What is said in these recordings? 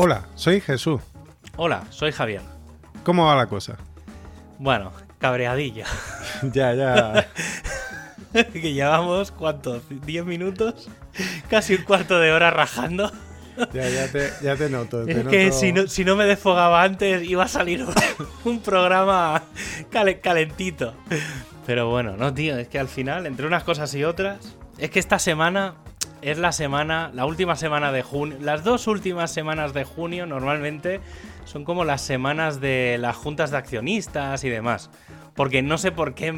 Hola, soy Jesús. Hola, soy Javier. ¿Cómo va la cosa? Bueno, cabreadilla. ya, ya. que llevamos, ¿cuánto? ¿10 minutos? Casi un cuarto de hora rajando. Ya, ya, te, ya te noto. te es noto- que si no, si no me desfogaba antes iba a salir un, programa cale- calentito. Pero bueno, no, tío, es que al final, entre unas cosas y otras, es que esta semana es la semana, la última semana de junio. Las dos últimas semanas de junio normalmente son como las semanas de las juntas de accionistas y demás. Porque no sé por qué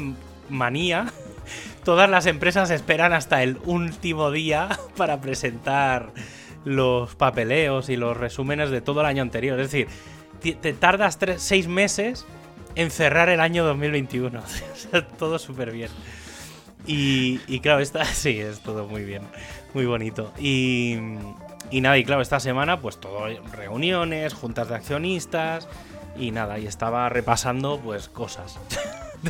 manía. Todas las empresas esperan hasta el último día para presentar los papeleos y los resúmenes de todo el año anterior. Es decir, te tardas tres, seis meses en cerrar el año 2021. O sea, todo súper bien. Y, y claro, esta sí, es todo muy bien, muy bonito. Y, y nada, y claro, esta semana pues todo, reuniones, juntas de accionistas y nada, y estaba repasando pues cosas.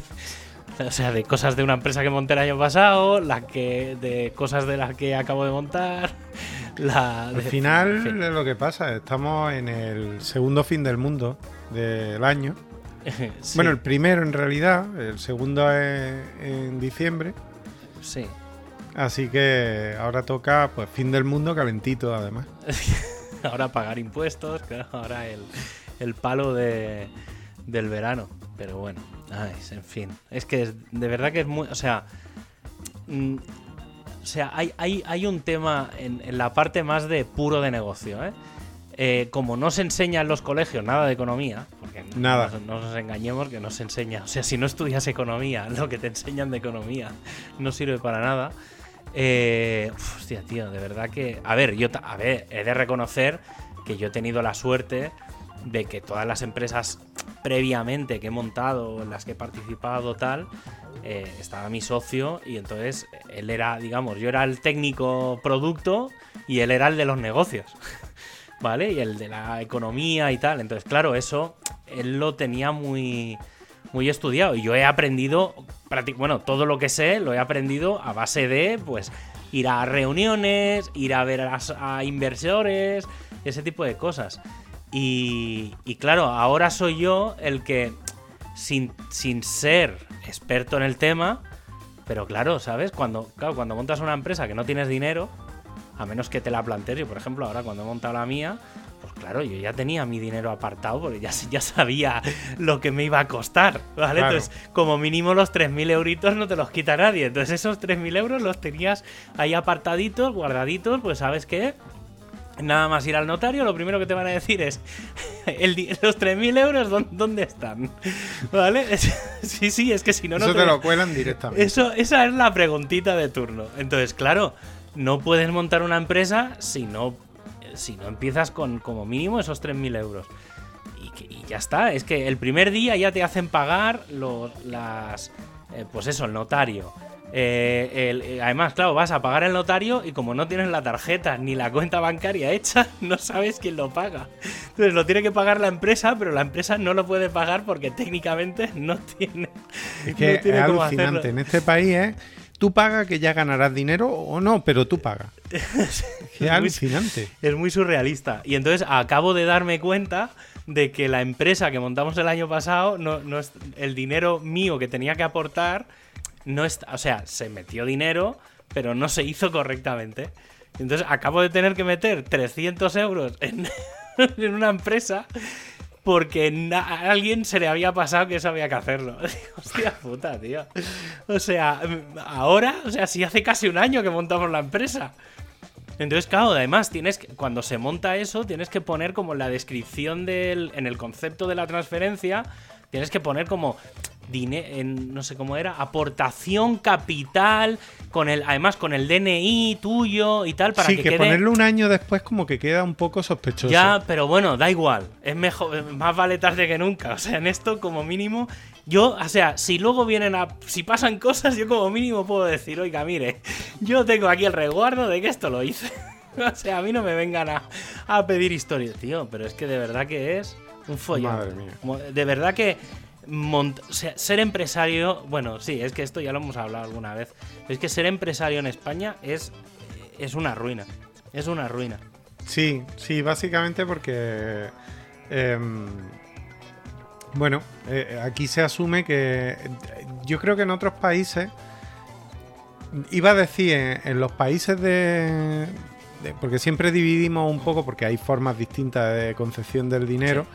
o sea, de cosas de una empresa que monté el año pasado, la que de cosas de las que acabo de montar, la Al de- final en fin. es lo que pasa, estamos en el segundo fin del mundo del año. Sí, Bueno, el primero en realidad, el segundo es en diciembre. sí. Así que ahora toca pues fin del mundo calentito además. ahora pagar impuestos, claro, ahora el, el palo de, del verano. Pero bueno, ay, en fin. Es que es- de verdad que es muy. O sea. mm, o sea, hay, hay, hay un tema en, en la parte más de puro de negocio, ¿eh? Eh, como no se enseña en los colegios nada de economía, porque Nada. No, no nos engañemos que no se enseña, o sea, si no estudias economía, lo que te enseñan de economía no sirve para nada. Eh, hostia, tío, de verdad que. A ver, yo a ver, he de reconocer que yo he tenido la suerte de que todas las empresas previamente que he montado, en las que he participado, tal, eh, estaba mi socio y entonces él era, digamos, yo era el técnico producto y él era el de los negocios. ¿Vale? Y el de la economía y tal. Entonces, claro, eso él lo tenía muy, muy estudiado. Y yo he aprendido, bueno, todo lo que sé lo he aprendido a base de, pues, ir a reuniones, ir a ver a, inversores, ese tipo de cosas. Y, claro, ahora soy yo el que, sin, sin ser experto en el tema, pero claro, ¿sabes? Cuando, cuando montas una empresa que no tienes dinero, a menos que te la plantees, yo por ejemplo, ahora cuando he montado la mía, claro, yo ya tenía mi dinero apartado porque ya, ya sabía lo que me iba a costar, ¿vale? Claro. Entonces, como mínimo los 3.000 euritos no te los quita nadie. Entonces esos 3.000 euros los tenías ahí apartaditos, guardaditos, pues sabes qué, Nada más ir al notario, lo primero que te van a decir es el los 3.000 euros, ¿dó- ¿dónde están? ¿Vale? Sí, sí, es que si no, no Eso te te lo- lo cuelan directamente. eso, esa es la preguntita de turno. Entonces, claro, no puedes montar una empresa si no, si no empiezas con como mínimo esos 3.000 euros. Y, que- y ya está. Es que el primer día ya te hacen pagar los, las, eh, pues eso, el notario. Eh, el- eh, además, claro, vas a pagar el notario y como no tienes la tarjeta ni la cuenta bancaria hecha, no sabes quién lo paga. Entonces lo tiene que pagar la empresa, pero la empresa no lo puede pagar porque técnicamente no tiene. Es que no tiene es alucinante. En este país es, tú pagas que ya ganarás dinero o no, pero tú pagas. Es que es muy- alucinante. Es muy surrealista. Y entonces acabo de darme cuenta de que la empresa que montamos el año pasado, no, no es, el dinero mío que tenía que aportar, no está, o sea, se metió dinero, pero no se hizo correctamente. Entonces acabo de tener que meter 300 euros en, en una empresa porque a alguien se le había pasado que eso había que hacerlo. Hostia puta, tío. O sea, ahora, o sea, si hace casi un año que montamos la empresa. Entonces, claro, además tienes que, cuando se monta eso, tienes que poner como la descripción del, en el concepto de la transferencia, tienes que poner como en, no sé cómo era, aportación capital con el, además con el DNI tuyo y tal para sí, que, que, quede ponerlo un año después como que queda un poco sospechoso. ya, pero bueno, da igual. Es mejor, más vale tarde que nunca. O sea, en esto, como mínimo, yo, o sea, si luego vienen a. Si pasan cosas, yo como mínimo puedo decir, oiga, mire, yo tengo aquí el resguardo de que esto lo hice. o sea, a mí no me vengan a, a pedir historias, tío. Pero es que de verdad que es un follón. Madre mía. De verdad que. Mont- o sea, ser empresario, bueno, sí, es que esto ya lo hemos hablado alguna vez. Es que ser empresario en España es, es una ruina. Es una ruina. Sí, sí, básicamente porque. em, bueno, eh, aquí se asume que. Yo creo que en otros países. Iba a decir, en, en los países de, de- Porque siempre dividimos un poco, porque hay formas distintas de concepción del dinero.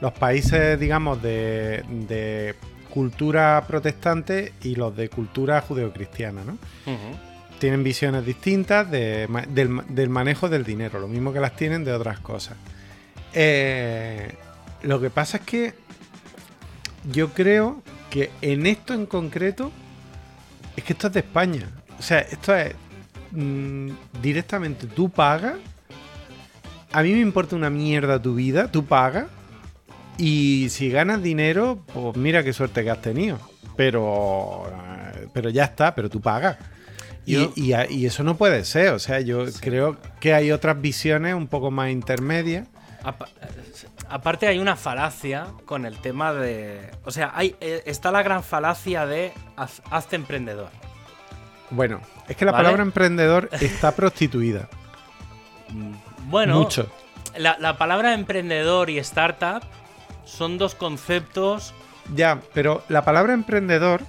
Los países, digamos, de, de cultura protestante y los de cultura judeocristiana, ¿no? Tienen visiones distintas de del manejo del dinero, lo mismo que las tienen de otras cosas. Eh, lo que pasa es que yo creo que en esto en concreto es que esto es de España. O sea, esto es mm, directamente tú pagas. A mí me importa una mierda tu vida, tú pagas. Y si ganas dinero, pues mira qué suerte que has tenido. Pero, eh, pero ya está, pero tú pagas. Y, Yo- y a- y eso no puede ser. O sea, yo creo que hay otras visiones un poco más intermedias. Apa- Aparte hay una falacia con el tema de... O sea, hay, eh, está la gran falacia de haz- hazte emprendedor. Bueno, es que la ¿Vale? palabra emprendedor está prostituida. Bueno, Mucho. La, la palabra emprendedor y startup son dos conceptos... Ya, pero la palabra emprendedor,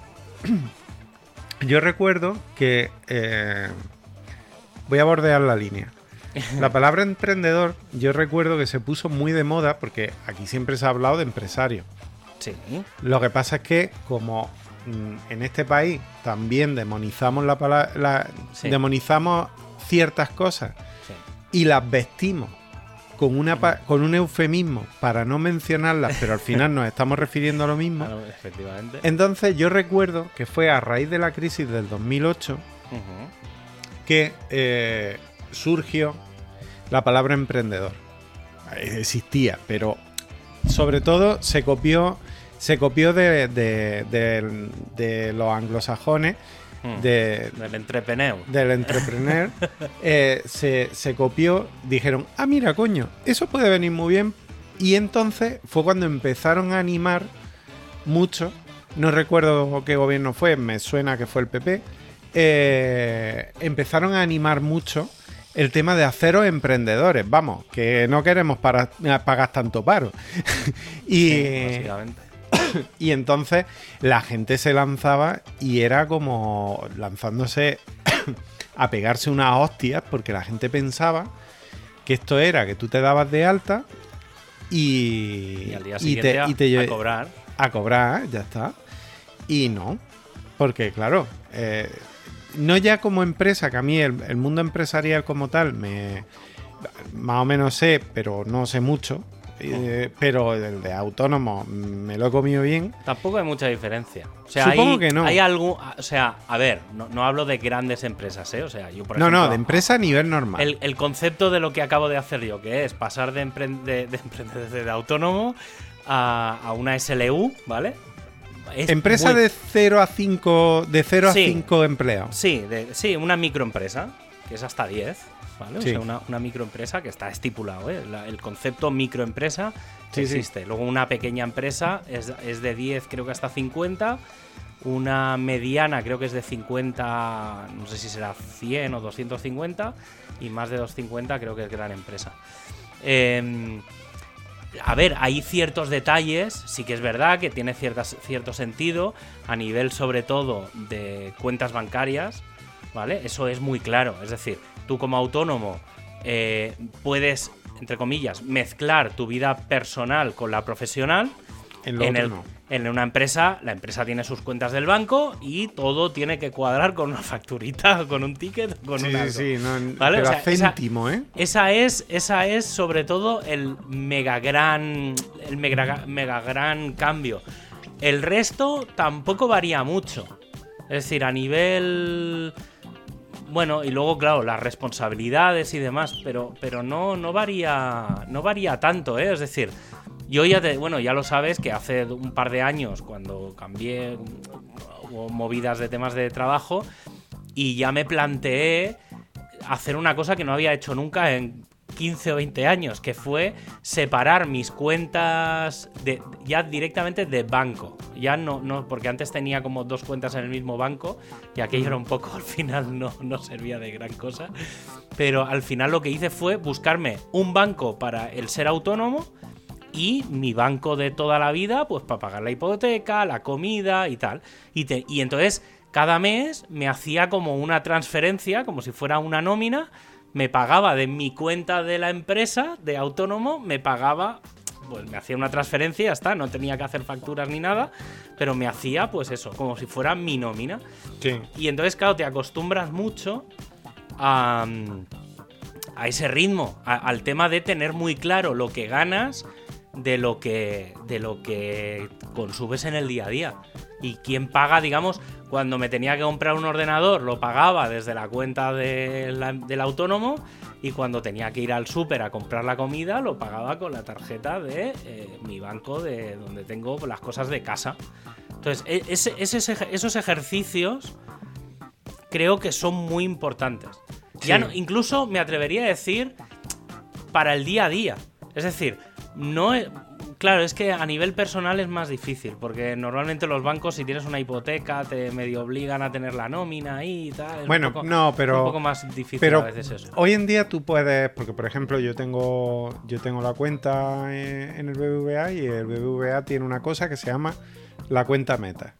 yo recuerdo que eh, voy a bordear la línea. La palabra emprendedor, yo recuerdo que se puso muy de moda porque aquí siempre se ha hablado de empresario. Sí. Lo que pasa es que como mm, en este país también demonizamos la palabra, Sí. demonizamos ciertas cosas sí. y las vestimos con una pa- con un eufemismo para no mencionarlas, pero al final nos estamos refiriendo a lo mismo. Claro, efectivamente. Entonces yo recuerdo que fue a raíz de la crisis del 2008 Ujú. que eh, surgió la palabra emprendedor. Eh, Existía, pero sobre todo se copió, se copió de, de- de- de los anglosajones, Mm. de, Del entrepeneo. del entrepreneur, eh, se, se copió, dijeron, ah, mira, coño, eso puede venir muy bien. Y entonces fue cuando empezaron a animar mucho, no recuerdo qué gobierno fue, me suena que fue el PP, eh, empezaron a animar mucho el tema de haceros emprendedores, vamos, que no queremos para, pagar tanto paro. y, Sí, básicamente. y entonces la gente se lanzaba y era como lanzándose a pegarse unas hostias porque la gente pensaba que esto era que tú te dabas de alta y, Y al día y siguiente te, a- y te a cobrar. a cobrar, ya está. Y no, porque claro, eh, no ya como empresa, que a mí el, el mundo empresarial como tal me más o menos sé, pero no sé mucho. Eh, pero el de autónomo me lo he comido bien. Tampoco hay mucha diferencia. O sea, Supongo hay, que no. Hay algún, o sea, a ver, no, no hablo de grandes empresas, ¿eh? O sea, yo por no, ejemplo, no, de empresa a nivel normal. El, el concepto de lo que acabo de hacer yo, que es pasar de, de, de de autónomo a, a una SLU, ¿vale? Es empresa muy- de 0 a 5 de 0 Sí. a 5 empleados. Sí, de- sí, una microempresa, que es hasta 10, ¿vale? O sea, una, una microempresa que está estipulado, ¿eh? La- el concepto microempresa Sí, sí. existe. Luego una pequeña empresa es, es de 10, creo que hasta 50. Una mediana creo que es de 50, no sé si será 100 o 250. Y más de 250 creo que es gran empresa. Em, a ver, hay ciertos detalles, sí que es verdad que tiene ciertas, cierto sentido a nivel sobre todo de cuentas bancarias, ¿vale? Eso es muy claro, es decir, tú como autónomo eh, puedes, entre comillas, mezclar tu vida personal con la profesional. En lo En, otro el- no. en una empresa, la empresa tiene sus cuentas del banco y todo tiene que cuadrar con una facturita, con un ticket, con Sí, una... sí, sí, no, ¿Vale? pero O a sea, esa- céntimo, ¿eh? esa es, esa es sobre todo el mega gran, el mega, mega gran cambio. El resto tampoco varía mucho. Es decir, a nivel... Bueno, y luego, claro, las responsabilidades y demás, pero, pero no, no varía. No varía tanto, ¿eh? Es decir, yo ya te, bueno, ya lo sabes que hace un par de años, cuando cambié hubo movidas de temas de trabajo, y ya me planteé hacer una cosa que no había hecho nunca en 15 o 20 años, que fue separar mis cuentas de, ya directamente de banco. Ya no, no, porque antes tenía como dos cuentas en el mismo banco y aquello era un poco, al final no, no servía de gran cosa. Pero al final lo que hice fue buscarme un banco para el ser autónomo y mi banco de toda la vida, pues para pagar la hipoteca, la comida y tal. Y, y entonces cada mes me hacía como una transferencia, como si fuera una nómina, me pagaba de mi cuenta de la empresa, de autónomo, me pagaba, pues me hacía una transferencia y ya está, no tenía que hacer facturas ni nada, pero me hacía pues eso, como si fuera mi nómina. Y entonces, claro, te acostumbras mucho a, a ese ritmo, al tema de tener muy claro lo que ganas de lo que, de lo que consumes en el día a día. Y quién paga, digamos, cuando me tenía que comprar un ordenador, lo pagaba desde la cuenta del autónomo. Y cuando tenía que ir al súper a comprar la comida, lo pagaba con la tarjeta de eh, mi banco, de donde tengo las cosas de casa. Entonces, e, esos ejercicios creo que son muy importantes. Ya no, incluso me atrevería a decir para el día a día. Es decir, no Claro, es que a nivel personal es más difícil, porque normalmente los bancos, si tienes una hipoteca, te medio obligan a tener la nómina ahí y tal. bueno, no, pero. un poco más difícil a veces eso. Hoy en día tú puedes, porque por ejemplo, yo tengo, yo tengo la cuenta en el BBVA y el BBVA tiene una cosa que se llama la cuenta meta.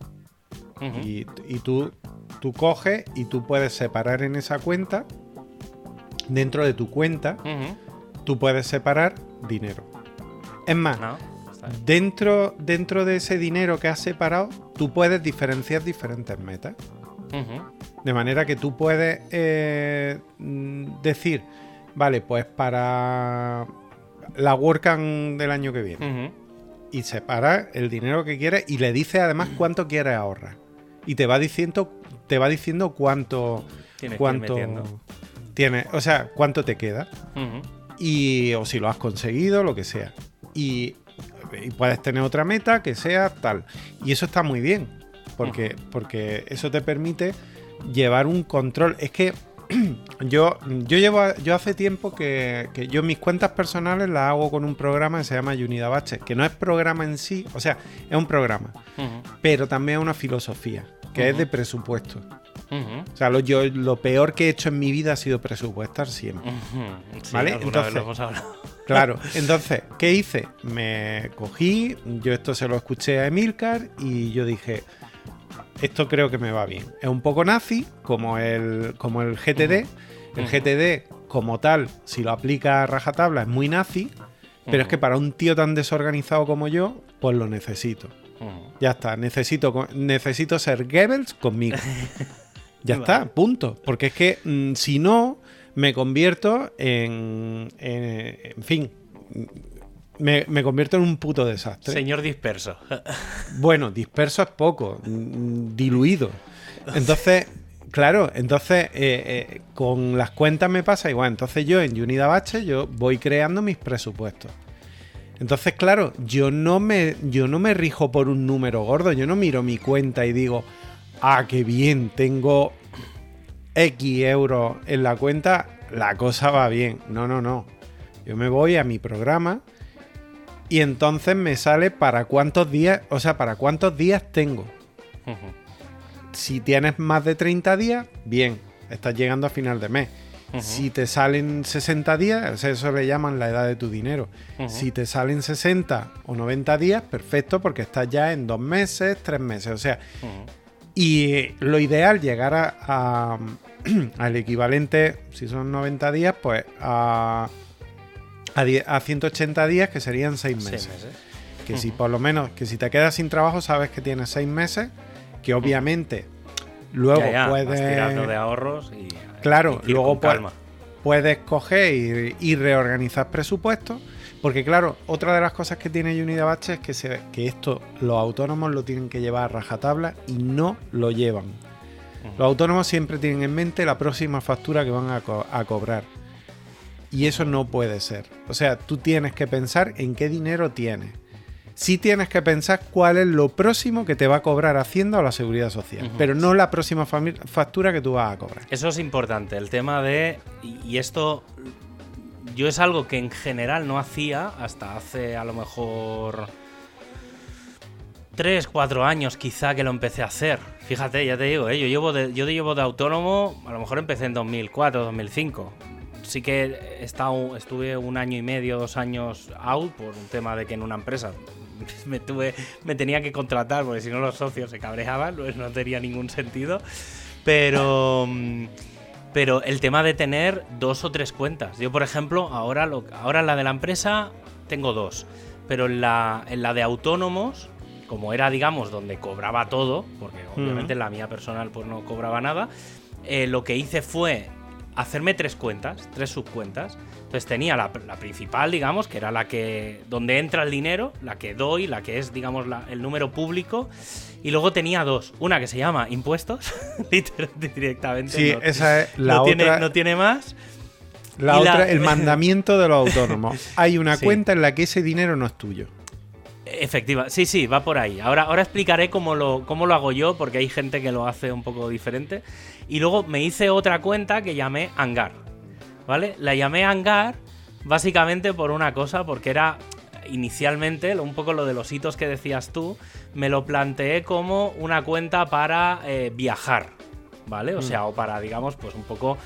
y, tú, tú coges y tú puedes separar en esa cuenta, dentro de tu cuenta, tú puedes separar dinero. Es más, dentro, dentro de ese dinero que has separado, tú puedes diferenciar diferentes metas. De manera que tú puedes eh, mm, decir, vale, pues para la WordCamp del año que viene. Y separa el dinero que quieres y le dice además cuánto quieres ahorrar. Y te va diciendo, te va diciendo cuánto. cuánto tiene, o sea, cuánto te queda. Y o si lo has conseguido, lo que sea y, puedes tener otra meta que sea tal. Y eso está muy bien, porque, porque eso te permite llevar un control. Es que yo, yo llevo yo hace tiempo que, yo mis cuentas personales las hago con un programa que se llama Unidabache, que no es programa en sí, o sea, es un programa, pero también es una filosofía, que es de presupuesto. O sea, lo, yo, lo peor que he hecho en mi vida ha sido presupuestar siempre. ¿Vale? Entonces, claro, entonces, ¿qué hice? Me cogí, yo esto se lo escuché a Emilcar y yo dije, esto creo que me va bien. Es un poco nazi, como el, como el GTD. El GTD, como tal, si lo aplica a rajatabla, es muy nazi, pero es que para un tío tan desorganizado como yo, pues lo necesito. Ya está, necesito, necesito ser Goebbels conmigo. Ya está, punto. Porque es que mm, si no, me convierto en. En, fin. Me, convierto en un puto desastre. Señor disperso. bueno, disperso es poco. Diluido. Entonces. Claro, entonces eh, eh, con las cuentas me pasa igual. Entonces yo en Unidabache yo voy creando mis presupuestos. Entonces, claro, yo no me yo no me rijo por un número gordo, yo no miro mi cuenta y digo, ah, qué bien, tengo X euros en la cuenta, la cosa va bien. No, no, no. Yo me voy a mi programa y entonces me sale para cuántos días, o sea, para cuántos días tengo. Si tienes más de 30 días, bien, estás llegando a final de mes. Si te salen 60 días, eso le llaman la edad de tu dinero. Si te salen 60 o 90 días, perfecto, porque estás ya en dos meses, tres meses. O sea, y lo ideal llegar a, al equivalente, si son 90 días, pues a, a, 180 días, que serían 6 meses. Que si por lo menos, que si te quedas sin trabajo, sabes que tienes 6 meses, que obviamente luego puedes... de ahorros y... Claro, luego puedes coger y reorganizar presupuestos porque claro, otra de las cosas que tiene Unidabache es que, se, que esto los autónomos lo tienen que llevar a rajatabla y no lo llevan. Los autónomos siempre tienen en mente la próxima factura que van a, a cobrar. Y eso no puede ser. O sea, tú tienes que pensar en qué dinero tienes. Sí tienes que pensar cuál es lo próximo que te va a cobrar Hacienda o la Seguridad Social, pero no la próxima factura que tú vas a cobrar. Eso es importante, el tema de, y esto yo es algo que en general no hacía hasta hace a lo mejor 3, 4 años quizá que lo empecé a hacer. Fíjate, ya te digo, ¿eh? yo, llevo de, yo llevo de autónomo, a lo mejor empecé en 2004, 2005. Sí que he estado, estuve un año y medio, dos años out por un tema de que en una empresa me, tuve, me tenía que contratar porque si no los socios se cabreaban, pues no tenía ningún sentido. Pero... Mm, pero el tema de tener dos o tres cuentas. Yo, por ejemplo, ahora, lo, ahora en la de la empresa tengo dos. Pero la, en la de autónomos, como era, digamos, donde cobraba todo, porque obviamente en la mía personal pues no cobraba nada, eh, lo que hice fue hacerme tres cuentas, tres subcuentas. Entonces tenía la, principal, digamos, que era la que. donde entra el dinero, la que doy, la que es, digamos, el número público. Y luego tenía dos. Una que se llama impuestos, directamente. Sí, esa es la no otra. Tiene, no tiene más. La otra, el mandamiento de los autónomos. Hay una cuenta en la que ese dinero no es tuyo. Efectiva, sí, sí, va por ahí. Ahora, ahora explicaré cómo lo, cómo lo hago yo, porque hay gente que lo hace un poco diferente. Y luego me hice otra cuenta que llamé Hangar. ¿Vale? La llamé Hangar básicamente por una cosa, porque era inicialmente, un poco lo de los hitos que decías tú, me lo planteé como una cuenta para eh, viajar, ¿vale? O mm. sea, o para, digamos, pues un poco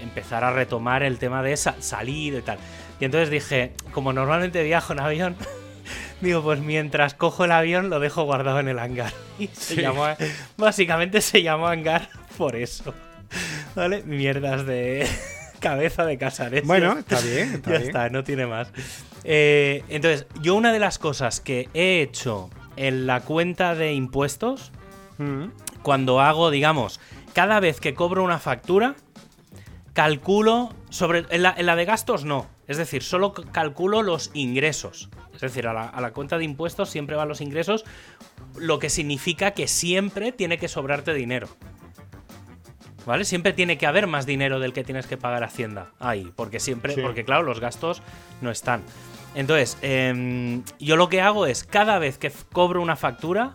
empezar a retomar el tema de salir y tal. Y entonces dije, como normalmente viajo en avión, digo, pues mientras cojo el avión lo dejo guardado en el hangar. Y se llamó, básicamente se llamó hangar por eso. ¿Vale? Mierdas de cabeza de casares. Bueno, está bien. Está ya bien. está, no tiene más. Eh, entonces, yo una de las cosas que he hecho en la cuenta de impuestos, mm. cuando hago, digamos, cada vez que cobro una factura, calculo sobre. En la, de gastos no. Es decir, solo calculo los ingresos. Es decir, a la, a la, cuenta de impuestos siempre van los ingresos, lo que significa que siempre tiene que sobrarte dinero. ¿Vale? Siempre tiene que haber más dinero del que tienes que pagar Hacienda ahí, porque siempre, porque claro, los gastos no están. Entonces, em, yo lo que hago es, cada vez que cobro una factura,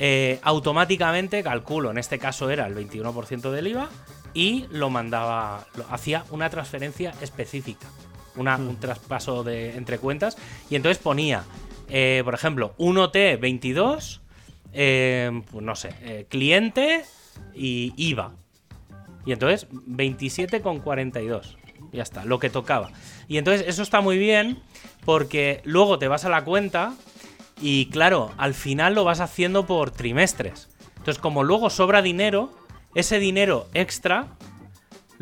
eh, automáticamente calculo, en este caso era el 21% del IVA, y lo mandaba, hacía una transferencia específica, un hmm. traspaso de, entre cuentas, y entonces ponía, eh, por ejemplo, 1T22, em, pues no sé, eh, cliente y IVA. Y entonces 27,42. Ya está, lo que tocaba. Y entonces eso está muy bien porque luego te vas a la cuenta y claro, al final lo vas haciendo por trimestres. Entonces como luego sobra dinero, ese dinero extra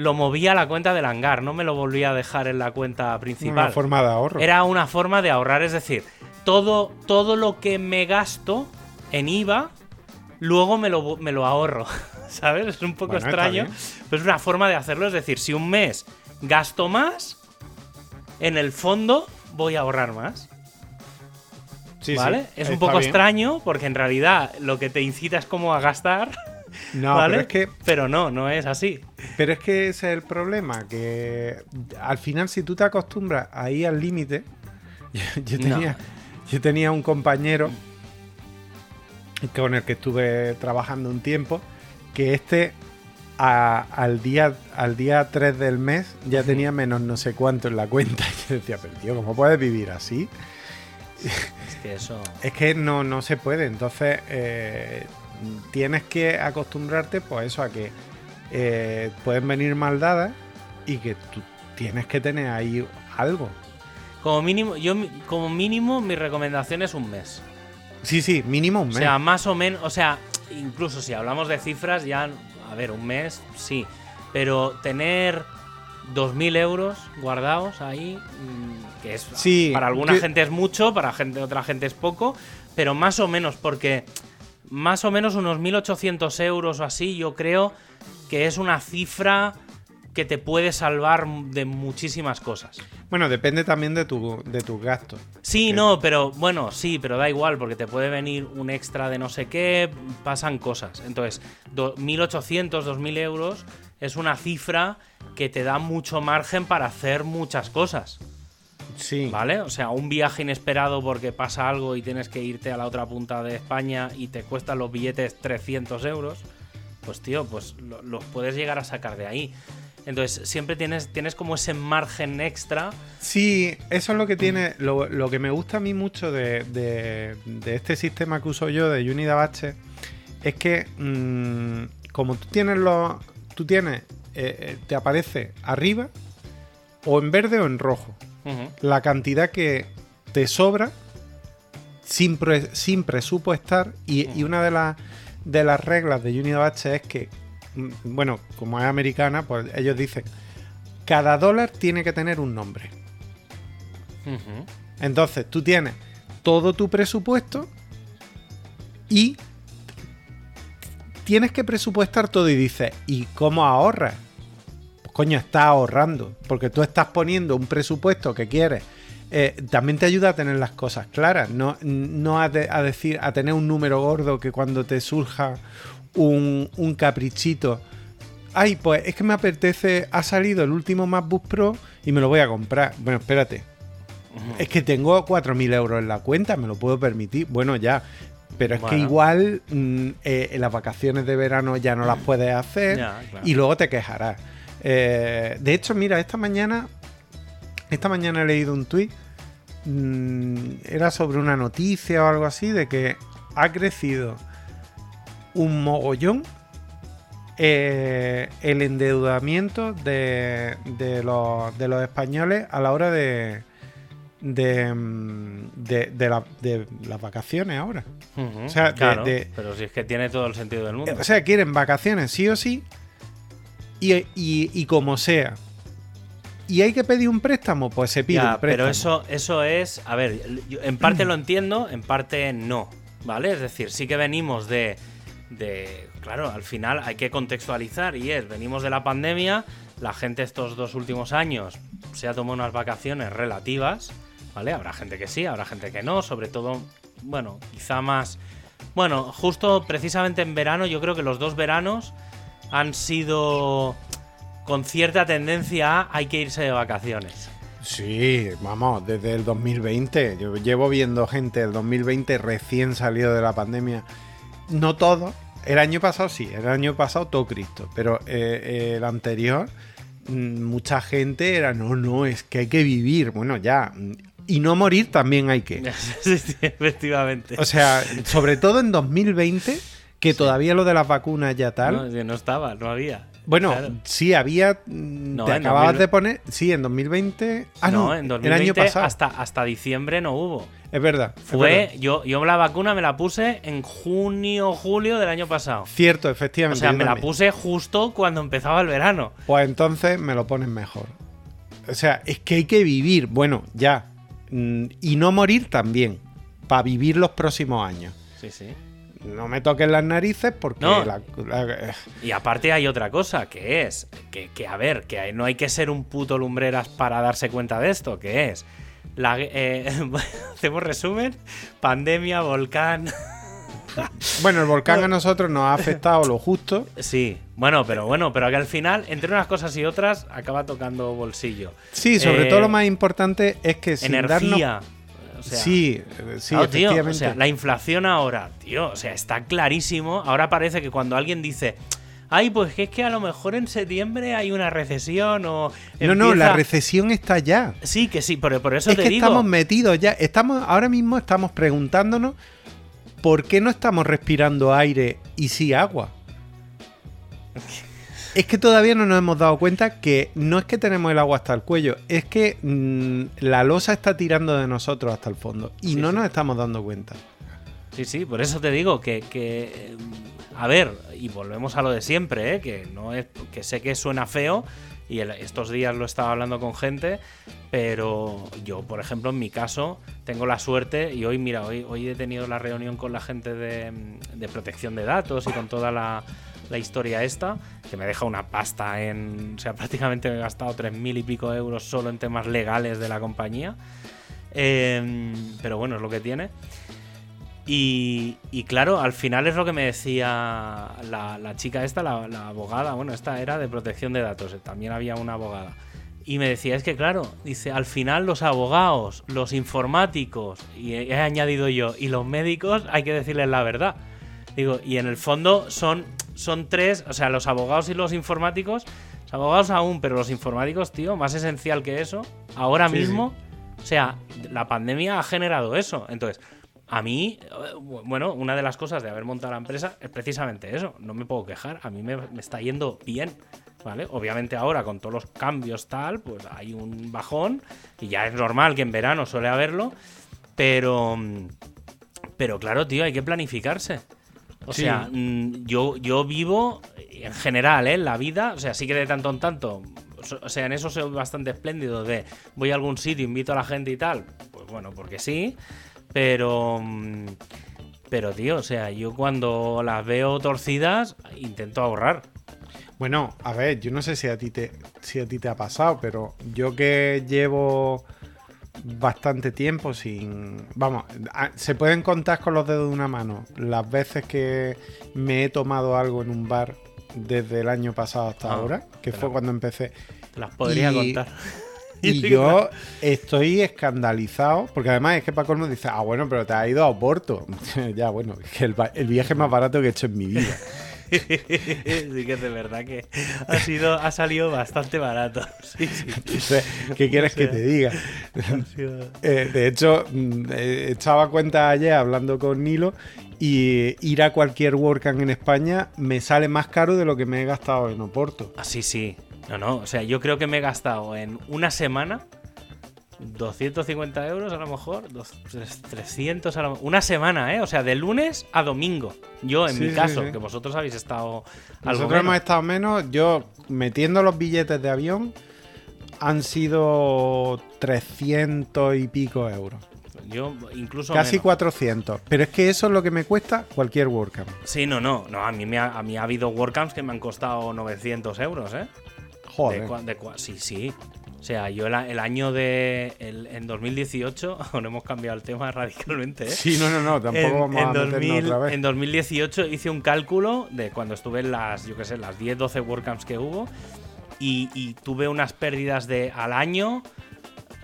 lo movía a la cuenta del hangar, no me lo volvía a dejar en la cuenta principal. Una forma de ahorro. Era una forma de ahorrar, es decir, todo, todo lo que me gasto en IVA, luego me lo, me lo ahorro. ¿sabes? Es un poco extraño, pero es una forma de hacerlo. Es decir, si un mes gasto más, en el fondo voy a ahorrar más. Sí, ¿Vale? es un poco extraño porque en realidad lo que te incita es como a gastar. No, pero es que. Pero no, no es así. Pero es que ese es el problema, que al final, si tú te acostumbras a ir al límite. Yo, tenía, yo tenía un compañero con el que estuve trabajando un tiempo que este al, día, al día 3 del mes ya tenía menos no sé cuánto en la cuenta. Y yo decía, pero tío, ¿cómo puedes vivir así? Es que eso. es que no, no se puede. Entonces, eh, tienes que acostumbrarte, pues eso, a que eh, pueden venir maldadas y que tú tienes que tener ahí algo. Como mínimo, yo como mínimo mi recomendación es un mes. Sí, sí, mínimo un mes. O sea, más o menos, o sea, incluso si hablamos de cifras, ya, a ver, un mes, sí. Pero tener 2.000 euros guardados ahí, mm, que es para alguna gente es mucho, para gente, otra gente es poco, pero más o menos, porque más o menos unos 1.800 euros o así, yo creo que es una cifra que te puede salvar de muchísimas cosas. Bueno, depende también de, tu, de tus gastos. Sí, no, pero bueno, sí, pero da igual, porque te puede venir un extra de no sé qué, pasan cosas. Entonces, 1.800, 2.000 euros es una cifra que te da mucho margen para hacer muchas cosas. Sí. ¿Vale? O sea, un viaje inesperado porque pasa algo y tienes que irte a la otra punta de España y te cuestan los billetes 300 euros. Pues tío, pues los puedes llegar a sacar de ahí. Entonces, siempre tienes, tienes como ese margen extra. Sí, eso es lo que tiene. Lo, lo que me gusta a mí mucho de, de- de este sistema que uso yo de Unidabache es que, mm, como tú tienes los. Tú tienes. eh, eh, te aparece arriba, o en verde o en rojo, La cantidad que te sobra sin, pre- sin presupuestar. Y, y una de las, de las reglas de Unidabache es que, mm, bueno, como es americana, pues ellos dicen: cada dólar tiene que tener un nombre. Entonces tú tienes todo tu presupuesto y tienes que presupuestar todo y dices, ¿y cómo ahorras? Pues coño, estás ahorrando, porque tú estás poniendo un presupuesto que quieres. Eh, también te ayuda a tener las cosas claras, no, no a, de- a decir, a tener un número gordo que cuando te surja un, un caprichito. Ay, pues es que me apetece, ha salido el último MacBook Pro y me lo voy a comprar. Bueno, espérate, es que tengo 4.000 euros en la cuenta, me lo puedo permitir. Bueno, ya. Pero es que igual mm, eh, en las vacaciones de verano ya no las puedes hacer Ya, claro. y luego te quejarás. Eh, de hecho, mira, esta mañana, esta mañana he leído un tuit. mm, era sobre una noticia o algo así de que ha crecido un mogollón eh, el endeudamiento de, de los, de los españoles a la hora de, de, mm, de, de la- de las vacaciones ahora. O sea, claro, pero si es que tiene todo el sentido del mundo. O sea, quieren vacaciones sí o sí y, y- y como sea. ¿Y hay que pedir un préstamo? Pues se pide Ya, un préstamo. pero eso, eso es, a ver, yo en parte lo entiendo, en parte no, ¿vale? Es decir, sí que venimos de, de, claro, al final hay que contextualizar y es, venimos de la pandemia, la gente estos dos últimos años se ha tomado unas vacaciones relativas, ¿vale? Habrá gente que sí, habrá gente que no, sobre todo, bueno, quizá más, bueno, justo precisamente en verano, yo creo que los dos veranos han sido con cierta tendencia a hay que irse de vacaciones. Sí, vamos, desde el 2020. Yo llevo viendo gente del 2020 recién salido de la pandemia. No todo. El año pasado sí, el año pasado todo Cristo. Pero eh, el anterior, mm, mucha gente era, no, no, es que hay que vivir. Bueno, ya. Y no morir también hay que. Sí, sí, efectivamente. O sea, sobre todo en 2020, que todavía lo de las vacunas ya tal. no, no estaba, no había. Bueno, Claro. sí había. mm, No, te acababas 2000 de poner. Sí, en 2020. Ah, no, no, en 2020 el año pasado. Hasta, hasta diciembre no hubo. Es verdad. es Fue, verdad. yo, yo la vacuna me la puse en junio, julio del año pasado. Cierto, O efectivamente. sea, yo me la puse justo cuando empezaba el verano. Pues entonces me lo ponen mejor. O sea, es que hay que vivir. Bueno, ya. Mm, Y no morir también. Para vivir los próximos años. Sí, sí. No me toquen las narices porque No. la- la- Y aparte hay otra cosa, que es, que, que, a ver, que no hay que ser un puto lumbreras para darse cuenta de esto, que es, la, eh, hacemos resumen, pandemia, volcán, Bueno, el volcán a nosotros nos ha afectado lo justo. sí, bueno, pero bueno, pero que al final, entre unas cosas y otras, acaba tocando bolsillo. Sí, sobre Eh, todo lo más importante es que sin darnos... Energía. O sea, sí, eh, sí, Claro, tío, o sea, la inflación ahora, tío, o sea, está clarísimo. Ahora parece que cuando alguien dice, ay, pues que es que a lo mejor en septiembre hay una recesión o. No, no, la empieza-". recesión está ya. Sí, que sí, pero por eso es te que digo. estamos metidos ya. Estamos, ahora mismo estamos preguntándonos por qué no estamos respirando aire y sí agua. Es que todavía no nos hemos dado cuenta que no es que tenemos el agua hasta el cuello, es que mm, la losa está tirando de nosotros hasta el fondo y Sí, no sí. nos estamos dando cuenta. Sí, sí, por eso te digo que. que, a ver, y volvemos a lo de siempre, ¿eh? que no es. que sé que suena feo. Y el- estos días lo estaba hablando con gente, pero yo, por ejemplo, en mi caso, tengo la suerte, y hoy, mira, hoy, hoy he tenido la reunión con la gente de, de protección de datos y con toda la, la historia esta, que me deja una pasta en. O sea, prácticamente me he gastado tres mil y pico euros solo en temas legales de la compañía. Em, pero bueno, es lo que tiene. Y, claro, al final es lo que me decía la, chica esta, la, la abogada, bueno, esta era de protección de datos, también había una abogada. Y me decía, es que claro, dice, al final los abogados, los informáticos, y he añadido yo, y los médicos, hay que decirles la verdad. Digo, y en el fondo son, son tres, o sea, los abogados y los informáticos Los abogados aún, pero los informáticos, tío, más esencial que eso, ahora Sí, mismo, o sea, la pandemia ha generado eso. Entonces, a mí, eh, bueno, una de las cosas de haber montado la empresa es precisamente eso. No me puedo quejar. A mí me, me está yendo bien. ¿Vale? Obviamente ahora con todos los cambios tal, pues hay un bajón y ya es normal que en verano suele haberlo, pero pero claro, tío, hay que planificarse. O Sí. sea, mm, yo, yo vivo en general, ¿eh? La vida, o sea, sí que de tanto en tanto, o sea, en eso soy bastante espléndido de voy a algún sitio, invito a la gente y tal, pues bueno, porque sí, pero... mm, Pero, tío, o sea, yo cuando las veo torcidas, intento ahorrar. Bueno, a ver, yo no sé si a ti te, si a ti te ha pasado, pero yo que llevo bastante tiempo sin. Vamos, se pueden contar con los dedos de una mano las veces que me he tomado algo en un bar desde el año pasado hasta Ah, ahora, que fue cuando empecé. Te las podría Y- contar. Y yo estoy escandalizado, porque además es que Paco nos dice, ah, bueno, pero te has ido a Oporto. ya, bueno, es que el, el viaje más barato que he hecho en mi vida. sí que es de verdad que ha sido ha salido bastante barato. Sí, sí. ¿Qué quieres que te diga? Sido- Eh, de hecho, mm, eh, echaba cuenta ayer hablando con Nilo y ir a cualquier WordCamp en España me sale más caro de lo que me he gastado en Oporto. Ah, sí, sí. No, no. O sea, yo creo que me he gastado en una semana 250 euros a lo mejor, dos- tres- 300 a lo Una semana, ¿eh? O sea, de lunes a domingo. Yo, en Sí, mi caso, sí. que vosotros habéis estado algo Nosotros menos. hemos estado menos, yo metiendo los billetes de avión han sido 300 y pico euros. Yo incluso Casi menos. 400. Pero es que eso es lo que me cuesta cualquier WordCamp. Sí, no, no. No, a mí, me ha, a mí ha habido WordCamps que me han costado 900 euros, ¿eh? Joder. De de sí, sí. O sea, yo el, año de. el- en 2018, aún hemos cambiado el tema radicalmente, ¿eh? Sí, no, no, no, tampoco en, vamos en a meternos 2000 otra vez. en 2018 hice un cálculo de cuando estuve en las, yo qué sé, las 10, 12 WordCamps que hubo y, y tuve unas pérdidas de al año,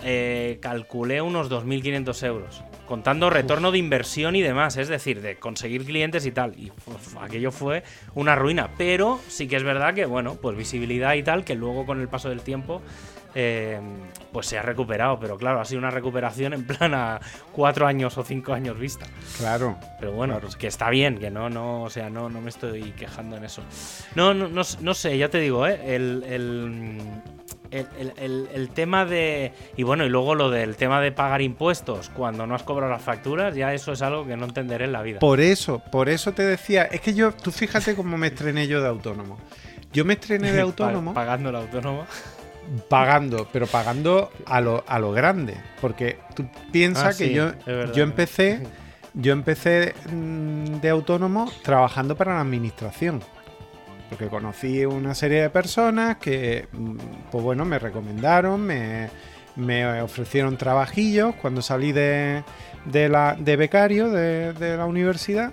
eh, calculé unos 2.500 euros. Contando retorno de inversión y demás, es decir, de conseguir clientes y tal. Y aquello fue una ruina. Pero sí que es verdad que, bueno, pues visibilidad y tal, que luego con el paso del tiempo eh, pues se ha recuperado. Pero claro, ha sido una recuperación en plan a cuatro años o cinco años vista. Claro. Pero bueno, Claro. pues que está bien, que no, no, o sea, no, no me estoy quejando en eso. No, no, no, no sé, ya te digo, ¿eh? El, el, el, el- el- el tema de. Y bueno, y luego lo del tema de pagar impuestos cuando no has cobrado las facturas, ya eso es algo que no entenderé en la vida. Por eso, por eso te decía, es que yo, tú fíjate cómo me estrené yo de autónomo. Yo me estrené de autónomo pagando el autónomo. Pagando, pero pagando a lo, a lo grande. Porque tú piensas Ah, que yo, verdad. yo empecé, yo empecé mm, de autónomo trabajando para la administración. Porque conocí una serie de personas que, mm, pues bueno, me recomendaron, me, me ofrecieron trabajillos cuando salí de, de, la, de becario de, de la universidad.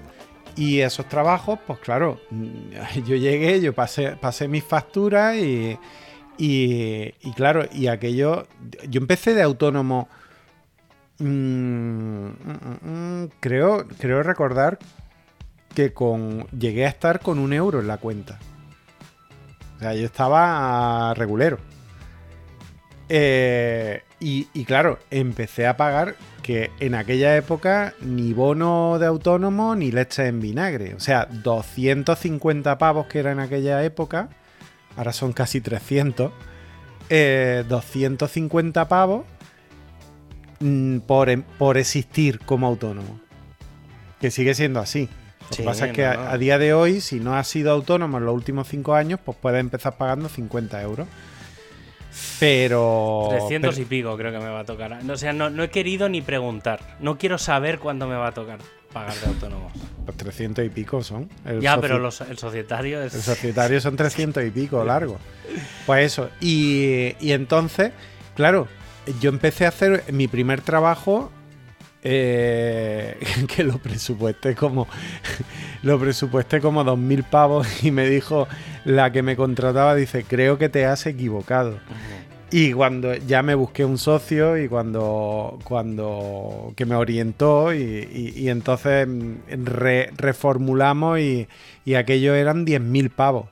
Y esos trabajos, pues claro, mm, yo llegué, yo pasé, pasé mis facturas y, y, claro, y aquello, yo empecé de autónomo, mm, mm, mm, creo, creo recordar que con llegué a estar con un euro en la cuenta. O sea, yo estaba regulero. Eh, y, y claro, empecé a pagar que en aquella época ni bono de autónomo ni leche en vinagre. O sea, 250 pavos que era en aquella época, ahora son casi 300. eh, 250 pavos mm, por, em- por existir como autónomo. Que sigue siendo así. Lo que Sí, pasa es que no, a, no. a día de hoy, si no has sido autónomo en los últimos 5 años, pues puedes empezar pagando 50 euros. Pero. 300 pero- y pico creo que me va a tocar. No, O sea, no, no he querido ni preguntar. No quiero saber cuándo me va a tocar pagar de autónomo. Pues 300 y pico son. El ya, pero los- el societario es... El societario son 300 y pico largo. Pues eso. Y, y entonces, claro, yo empecé a hacer mi primer trabajo eh, que lo presupuesté como lo presupuesté como 2.000 pavos y me dijo la que me contrataba, dice, creo que te has equivocado. Y cuando ya me busqué un socio y cuando, cuando que me orientó y, y- y entonces mm, re- reformulamos y, y aquello eran 10.000 pavos.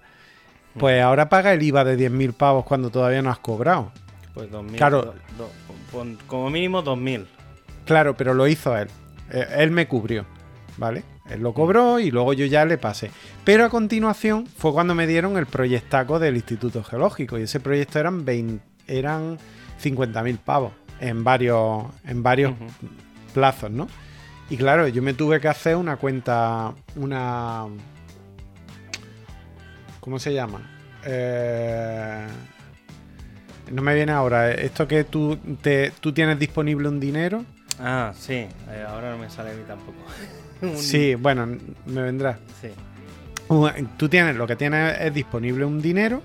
pues ahora paga el IVA de 10.000 pavos cuando todavía no has cobrado. Pues 2.000. Claro. do- como mínimo 2.000. Claro, pero lo hizo él. Eh, Él me cubrió, ¿vale? Él lo cobró y luego yo ya le pasé. Pero a continuación fue cuando me dieron el proyectaco del Instituto Geológico y ese proyecto eran 20, eran 50.000 pavos en varios, en varios plazos, ¿no? Y claro, yo me tuve que hacer una cuenta, una... ¿Cómo se llama? Eh, No me viene ahora. Esto que tú, te, tú tienes disponible un dinero. Ah, sí. eh, ahora no me sale a mí tampoco. Un- Sí, bueno, me vendrá. Sí. Tú tienes, lo que tienes es disponible un dinero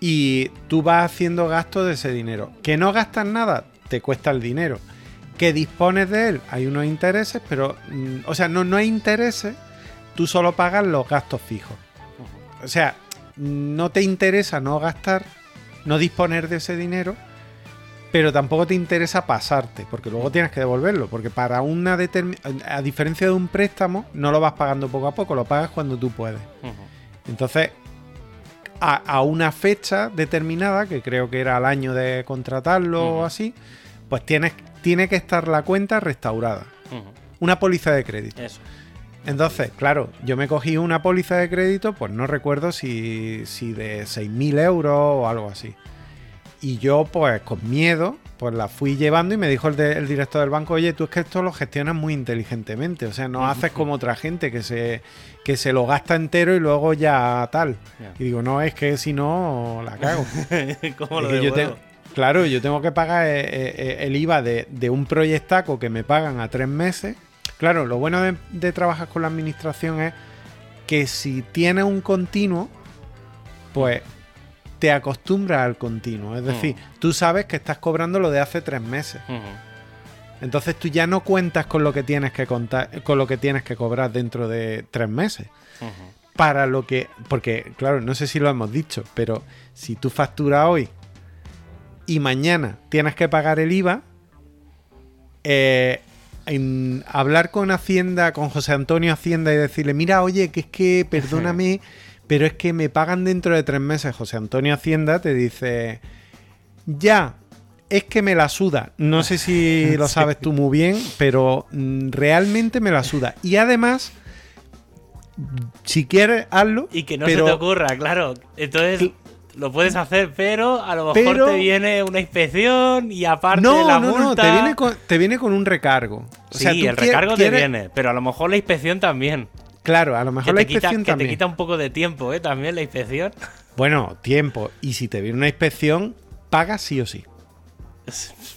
y tú vas haciendo gasto de ese dinero. Que no gastas nada, te cuesta el dinero. Que dispones de él, hay unos intereses, pero, mm, o sea, no, no hay intereses, tú solo pagas los gastos fijos. O sea, no te interesa no gastar, no disponer de ese dinero, pero tampoco te interesa pasarte, porque luego tienes que devolverlo, porque para una determinada, a diferencia de un préstamo, no lo vas pagando poco a poco, lo pagas cuando tú puedes. Entonces, a, a una fecha determinada, que creo que era al año de contratarlo o así, pues tienes, tiene que estar la cuenta restaurada. Una póliza de crédito. Eso. Entonces, claro, yo me cogí una póliza de crédito, pues no recuerdo si, si de 6.000 euros o algo así. Y yo, pues con miedo, pues la fui llevando y me dijo el, de- el director del banco, oye, tú es que esto lo gestionas muy inteligentemente, o sea, no haces como otra gente que se, que se lo gasta entero y luego ya tal. Y digo, no, es que si no, la cago. ¿Cómo lo yo tengo- claro, yo tengo que pagar eh, eh, eh, el IVA de, de un proyectaco que me pagan a tres meses. Claro, lo bueno de, de trabajar con la administración es que si tienes un continuo, pues te acostumbras al continuo. Es decir, tú sabes que estás cobrando lo de hace tres meses. Entonces tú ya no cuentas con lo que tienes que contar, con lo que tienes que cobrar dentro de tres meses para lo que. Porque, claro, no sé si lo hemos dicho, pero si tú facturas hoy y mañana tienes que pagar el IVA, eh, en hablar con Hacienda, con José Antonio Hacienda y decirle: Mira, oye, que es que perdóname, pero es que me pagan dentro de tres meses. José Antonio Hacienda te dice: Ya. Es que me la suda. No sé si lo sabes tú muy bien, pero mm, realmente me la suda. Y además, si quieres, hazlo. Y que no pero- se te ocurra, claro. Entonces lo puedes hacer, pero a lo mejor Pero- te viene una inspección y aparte No, la no, no, te viene, con, te viene con un recargo. O Sí, sea, el recargo quieres- te viene, pero a lo mejor la inspección también. Claro, a lo mejor la te, quita, inspección que te también. quita un poco de tiempo, ¿eh? También la inspección. Bueno, tiempo. Y si te viene una inspección, pagas sí o sí.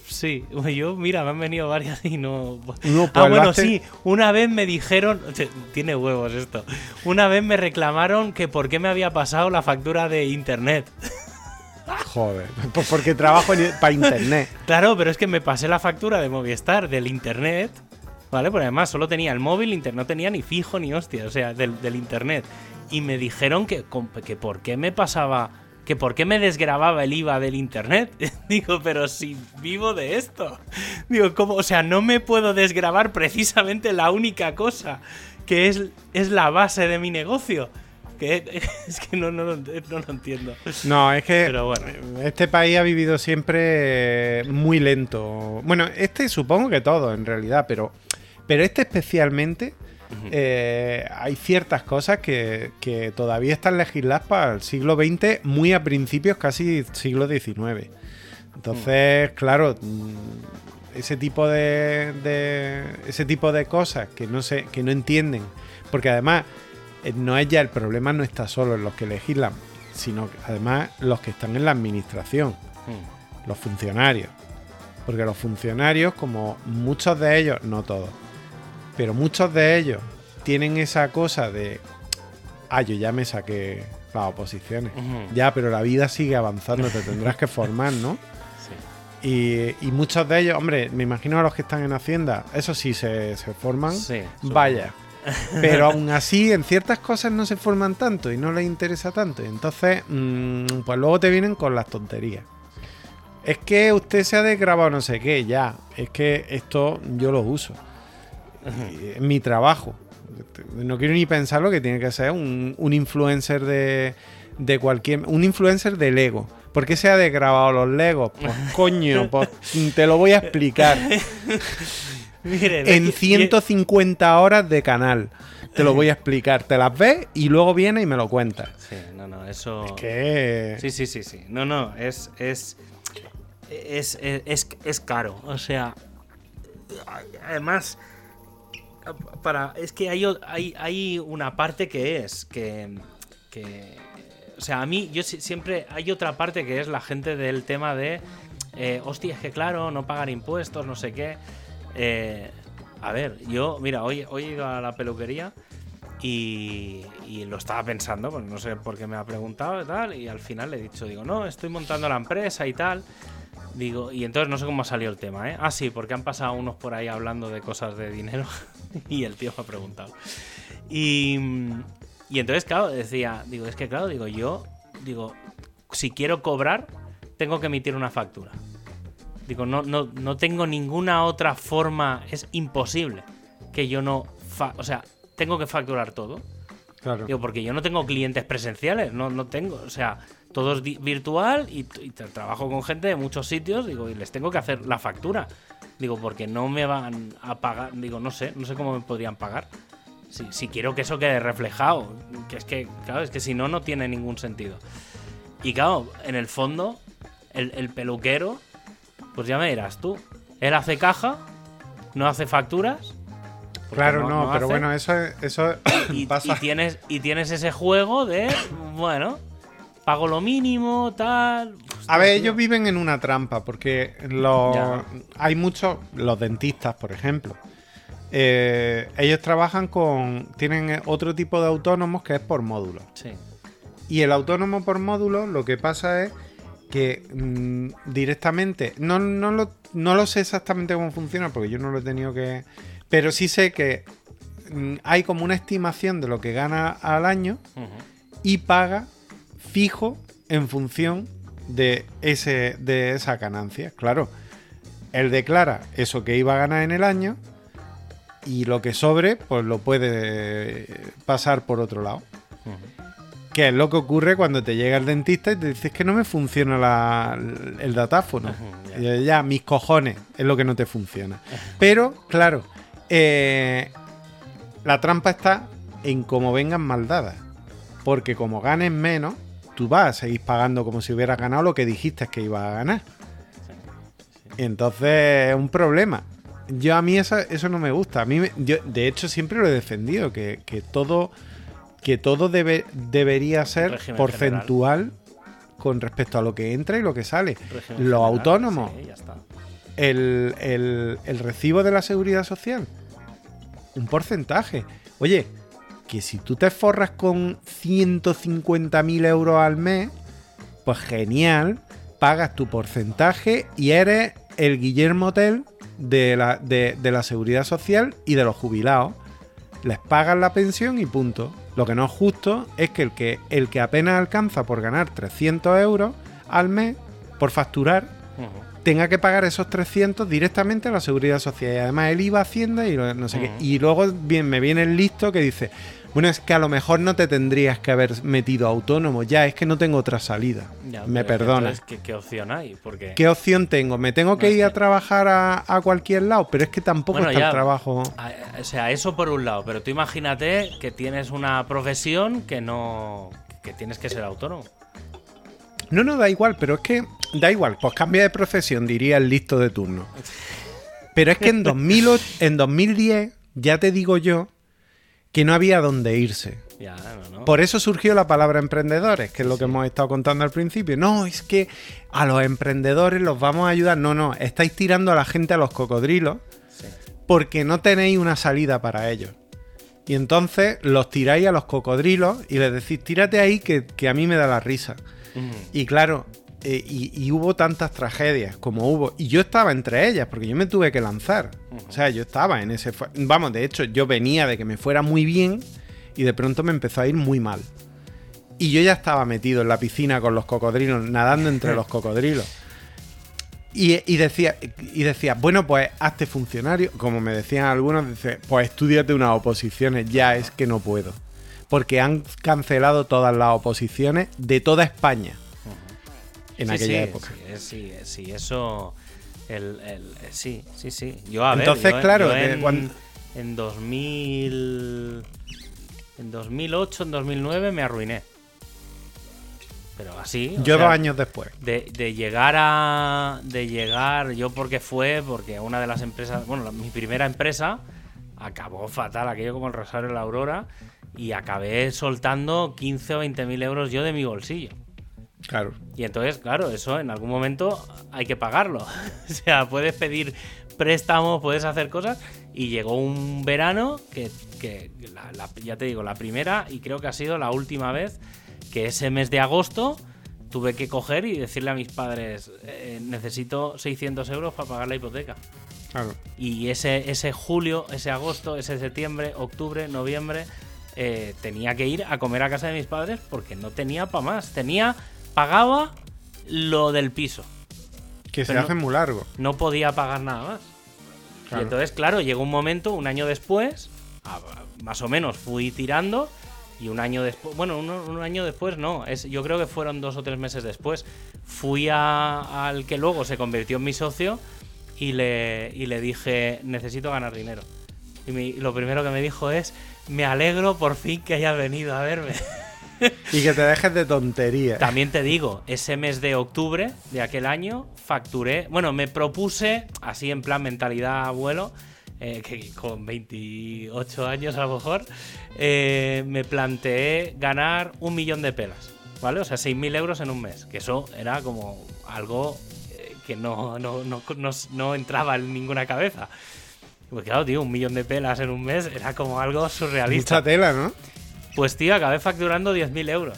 Sí, yo, mira, me han venido varias y no. No, ah, pues lo bueno, hace- sí, una vez me dijeron. Tiene huevos esto. Una vez me reclamaron que por qué me había pasado la factura de internet. Joder, pues porque trabajo para internet. Claro, pero es que me pasé la factura de Movistar del internet. ¿Vale? Porque además solo tenía el móvil, no tenía ni fijo ni hostia, o sea, del, del internet. Y me dijeron que, que por qué me pasaba. Que por qué me desgrababa el IVA del internet. Digo, pero si vivo de esto. Digo, ¿cómo? O sea, no me puedo desgrabar precisamente la única cosa que es, es la base de mi negocio. Que es que no, no, no lo entiendo. No, es que Pero bueno. este país ha vivido siempre muy lento. Bueno, este supongo que todo, en realidad, pero, pero este especialmente, eh, hay ciertas cosas que, que todavía están legisladas para el siglo XX, muy a principios, casi siglo XIX. Entonces, claro, mm, ese tipo de, de- ese tipo de cosas que no se, que no entienden, porque además eh, no es ya el problema no está solo en los que legislan, sino que además los que están en la administración, Mm. los funcionarios. Porque los funcionarios, como muchos de ellos, no todos, pero muchos de ellos tienen esa cosa de, ah, yo ya me saqué las oposiciones. Ya, pero la vida sigue avanzando, te tendrás que formar, ¿no? Sí. Y, y muchos de ellos, hombre, me imagino a los que están en Hacienda, eso sí se, se forman, Sí, vaya. Pero aún así, en ciertas cosas no se forman tanto y no les interesa tanto. Y entonces, mm, pues luego te vienen con las tonterías. Es que usted se ha desgrabado no sé qué, ya. Es que esto yo lo uso. Es mi trabajo. No quiero ni pensar lo que tiene que ser un, un influencer de, de cualquier. Un influencer de Lego. ¿Por qué se ha desgrabado los Legos? Pues coño, pues te lo voy a explicar. Miren, en aquí- 150 horas de canal. Te lo voy a explicar. Te las ves y luego vienes y me lo cuentas. Sí, no, no, eso. Que. Sí, sí, sí, sí. No, no, es. Es. Es, es, es, es caro. O sea. Además. Para. Es que hay, hay, una parte que es. Que. o sea, a mí, yo si- siempre. Hay otra parte que es la gente del tema de. Eh, hostia, es que claro, no pagar impuestos, no sé qué. Eh, a ver, yo, mira, hoy, hoy he ido a la peluquería y, y lo estaba pensando, pues no sé por qué me ha preguntado y tal, y al final le he dicho, digo, no, estoy montando la empresa y tal. Digo, y entonces no sé cómo salió el tema, ¿eh? Ah, sí, porque han pasado unos por ahí hablando de cosas de dinero y el tío me ha preguntado. Y, y entonces, claro, decía, digo, es que claro, digo, yo, digo, si quiero cobrar, tengo que emitir una factura. Digo, no, no, no tengo ninguna otra forma, es imposible que yo no, fa- o sea, tengo que facturar todo. Claro. Digo, porque yo no tengo clientes presenciales, no, no tengo, o sea, todo es virtual y, y tra- trabajo con gente de muchos sitios, digo, y les tengo que hacer la factura. Digo, porque no me van a pagar, digo, no sé, no sé cómo me podrían pagar. Si, si quiero que eso quede reflejado, que es que, claro, es que si no, no tiene ningún sentido. Y claro, en el fondo, el, el peluquero, pues ya me dirás tú, él hace caja, no hace facturas. Claro, no, pero hace, bueno, eso, es- eso y, pasa. y tienes, y tienes ese juego de, bueno, pago lo mínimo, tal. A ver, ellos viven en una trampa porque los, Ya. hay muchos, los dentistas, por ejemplo. eh, ellos trabajan con. Tienen otro tipo de autónomos que es por módulo. Sí. Y el autónomo por módulo lo que pasa es que mm, directamente. No, no, lo, no lo sé exactamente cómo funciona porque yo no lo he tenido que. Pero sí sé que mm, hay como una estimación de lo que gana al año y paga fijo en función de, ese, de esa ganancia. Claro, él declara eso que iba a ganar en el año y lo que sobre, pues lo puede pasar por otro lado. Que es lo que ocurre cuando te llega el dentista y te dices que no me funciona la- el datáfono. Y ya, mis cojones, es lo que no te funciona. Pero, claro, eh, la trampa está en cómo vengan mal dadas. Porque como ganes menos, tú vas a seguir pagando como si hubieras ganado lo que dijiste que ibas a ganar. Entonces es un problema. Yo a mí eso, eso no me gusta. A mí, me- yo, de hecho, siempre lo he defendido, que, que todo, que todo debe, debería ser porcentual con respecto a lo que entra y lo que sale. Régimen Los general, autónomos, sí, ya está. el, el- el recibo de la seguridad social, un porcentaje. Oye, que si tú te forras con 150.000 euros al mes, pues genial, pagas tu porcentaje y eres el Guillermo Tell de la, de, de la seguridad social y de los jubilados. Les pagas la pensión y punto. Lo que no es justo es que el que, el que apenas alcanza por ganar 300 euros al mes, por facturar, tenga que pagar esos 300 directamente a la seguridad social. Y además él iba a Hacienda y no sé qué. Y luego bien, me viene el listo que dice, bueno, es que a lo mejor no te tendrías que haber metido autónomo, ya es que no tengo otra salida. Ya, me entonces, ¿qué, qué opción hay? Porque ¿Qué opción tengo? ¿Me tengo que No, ir a trabajar a, a cualquier lado? Pero es que tampoco Bueno, está ya. el trabajo. A- O sea, eso por un lado, pero tú imagínate que tienes una profesión que no. que tienes que ser autónomo. No, no, da igual, pero es que da igual, pues cambia de profesión, diría el listo de turno. Pero es que en, 2008, en 2010 ya te digo yo que no había dónde irse. Ya, no, no. Por eso surgió la palabra emprendedores, que es lo que hemos estado contando al principio. No, es que a los emprendedores los vamos a ayudar. No, no, estáis tirando a la gente a los cocodrilos Sí. porque no tenéis una salida para ellos. Y entonces los tiráis a los cocodrilos y les decís, tírate ahí que, que a mí me da la risa. Ujú. Y claro, eh, y, y hubo tantas tragedias como hubo. Y yo estaba entre ellas, porque yo me tuve que lanzar. O sea, yo estaba en ese... Vamos, de hecho, yo venía de que me fuera muy bien y de pronto me empezó a ir muy mal. Y yo ya estaba metido en la piscina con los cocodrilos, nadando entre los cocodrilos. Y, y decía, y decía, bueno, pues hazte funcionario. Como me decían algunos, dice, pues estudiate unas oposiciones, ya es que no puedo. porque han cancelado todas las oposiciones de toda España en Sí, aquella sí, época. Sí, es- sí, sí, eso. El, el- sí, sí, sí. Yo, a ver, Entonces, yo en- claro, de en, cuando- en 2000. En 2008, en 2009 me arruiné. Pero así. Yo sea, dos años después. De, de llegar a. De llegar. Yo porque fue, porque una de las empresas. Bueno, la- mi primera empresa acabó fatal, aquello como el Rosario de la Aurora. Y acabé soltando 15 o 20 mil euros yo de mi bolsillo. Claro. Y entonces, claro, eso en algún momento hay que pagarlo. o sea, puedes pedir préstamos, puedes hacer cosas. Y llegó un verano que, que la- la- ya te digo, la primera y creo que ha sido la última vez que ese mes de agosto tuve que coger y decirle a mis padres, "Eh, necesito 600 euros para pagar la hipoteca. Claro. Y ese, ese julio, ese agosto, ese septiembre, octubre, noviembre, eh, tenía que ir a comer a casa de mis padres porque no tenía para más. Tenía, pagaba lo del piso. Que se Pero hace no- muy largo. No podía pagar nada más. Claro. Y entonces, claro, llegó un momento, un año después, más o menos fui tirando. Y un año después, bueno, un, un año después no, es, yo creo que fueron dos o tres meses después. Fui a- al que luego se convirtió en mi socio y le, y le dije, necesito ganar dinero. Y mi- lo primero que me dijo es, me alegro por fin que hayas venido a verme. Y que te dejes de tonterías. También te digo, ese mes de octubre de aquel año facturé, bueno, me propuse, así en plan mentalidad abuelo, eh, que con 28 años a lo mejor, eh, me planteé ganar un millón de pelas, ¿vale? O sea, 6.000 euros en un mes, que eso era como algo eh, que no, no, no, no- no entraba en ninguna cabeza. Pues claro, tío, un millón de pelas en un mes era como algo surrealista. Mucha tela, ¿no? Pues tío, acabé facturando 10.000 euros.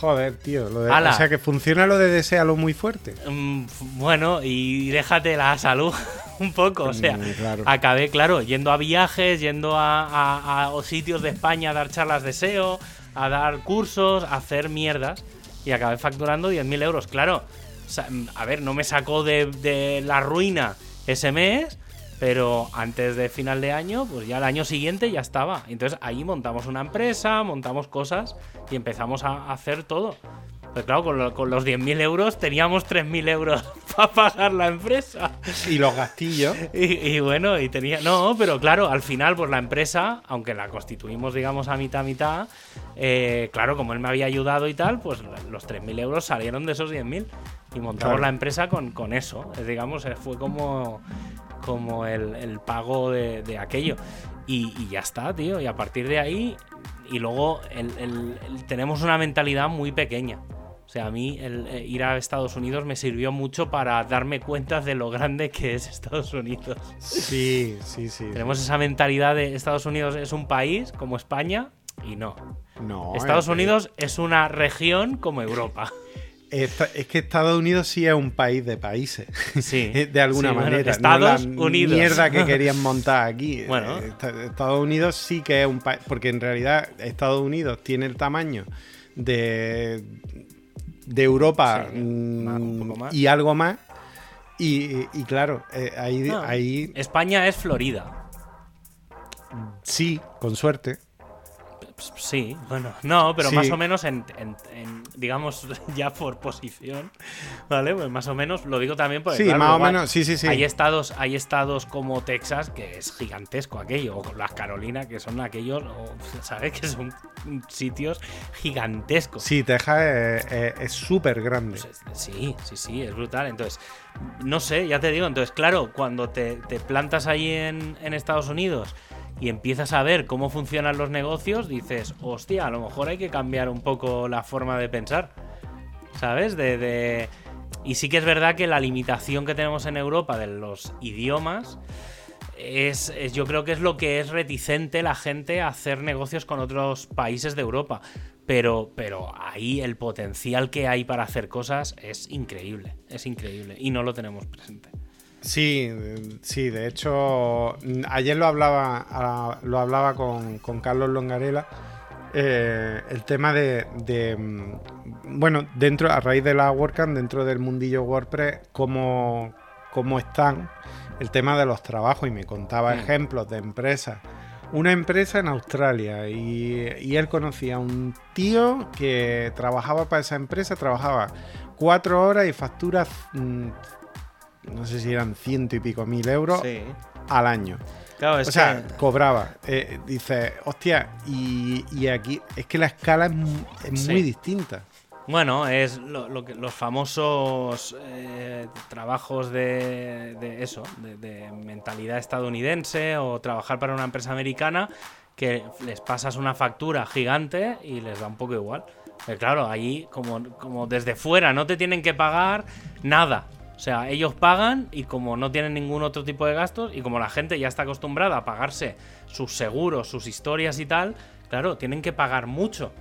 Joder, tío. Lo de- o sea, que funciona lo de desealo muy fuerte. Mm, bueno, y déjate la salud un poco. O sea, Mm, claro. acabé, claro, yendo a viajes, yendo a, a- a sitios de España a dar charlas de SEO, a dar cursos, a hacer mierdas. Y acabé facturando 10.000 euros. Claro, o sea, mm, a ver, no me sacó de, de la ruina ese mes, pero antes de final de año, pues ya el año siguiente ya estaba. Entonces ahí montamos una empresa, montamos cosas y empezamos a hacer todo. Pues claro, con, lo- con los 10.000 euros teníamos 3.000 euros para pagar la empresa. Y los gastillos. Y, y bueno, y tenía. No, pero claro, al final, pues la empresa, aunque la constituimos, digamos, a mitad, mitad, eh, claro, como él me había ayudado y tal, pues los 3.000 euros salieron de esos 10.000. Y montamos Claro. la empresa con, con eso. Eh, Digamos, eh, fue como, como el, el pago de, de aquello. Y, y ya está, tío. Y a partir de ahí. Y luego el- el- el- tenemos una mentalidad muy pequeña. O sea, a mí el eh, ir a Estados Unidos me sirvió mucho para darme cuenta de lo grande que es Estados Unidos. Sí, sí, sí. Tenemos esa mentalidad de Estados Unidos es un país como España y no. No. Estados es- Unidos es una región como Europa. Esta- es que Estados Unidos sí es un país de países. Sí. de alguna Sí, bueno, manera. Estados no la Unidos. mierda que querían montar aquí. Bueno. Eh, Esta- Estados Unidos sí que es un país. Porque en realidad Estados Unidos tiene el tamaño de, de Europa Sí, más, un mm, más. y algo más. Y, y claro, eh, ahí, No. ahí España es Florida. sí, con suerte. Sí, bueno, no, pero Sí. más o menos en, en- en, digamos, ya por posición, ¿vale? Pues más o menos, lo digo también porque, Sí, claro, más o menos, sí, sí, sí. Hay estados, hay estados como Texas, que es gigantesco aquello, o las Carolinas, que son aquellos, o, ¿sabes? Que son sitios gigantescos. Sí, Texas es- súper grande. Pues es- sí, sí, sí, es brutal. Entonces, no sé, ya te digo. Entonces, claro, cuando te, te plantas ahí en, en Estados Unidos y empiezas a ver cómo funcionan los negocios, dices, hostia, a lo mejor hay que cambiar un poco la forma de pensar. ¿Sabes? De, Y sí que es verdad que la limitación que tenemos en Europa de los idiomas es, es- yo creo que es lo que es reticente la gente a hacer negocios con otros países de Europa. Pero, pero ahí el potencial que hay para hacer cosas es increíble. Es increíble. Y no lo tenemos presente. Sí, sí, de hecho, ayer lo hablaba, lo hablaba con, con Carlos Longarela. eh, el tema de, de, mm, bueno, dentro, a raíz de la WordCamp, dentro del mundillo WordPress, cómo, cómo están el tema de los trabajos. Y me contaba Mm. ejemplos de empresas una empresa en Australia y, y él conocía a un tío que trabajaba para esa empresa, trabajaba cuatro horas y factura, mm, no sé si eran ciento y pico mil euros Sí. al año. Claro, O sea, que- cobraba. Eh, dice, hostia, y, y aquí es que la escala es, mu- es Sí. muy distinta. Bueno, es lo, lo que, los famosos eh, trabajos de, de eso, de, de mentalidad estadounidense o trabajar para una empresa americana que les pasas una factura gigante y les da un poco igual. Pero claro, ahí como, como desde fuera no te tienen que pagar nada. O sea, ellos pagan y como no tienen ningún otro tipo de gastos y como la gente ya está acostumbrada a pagarse sus seguros, sus historias y tal, claro, tienen que pagar mucho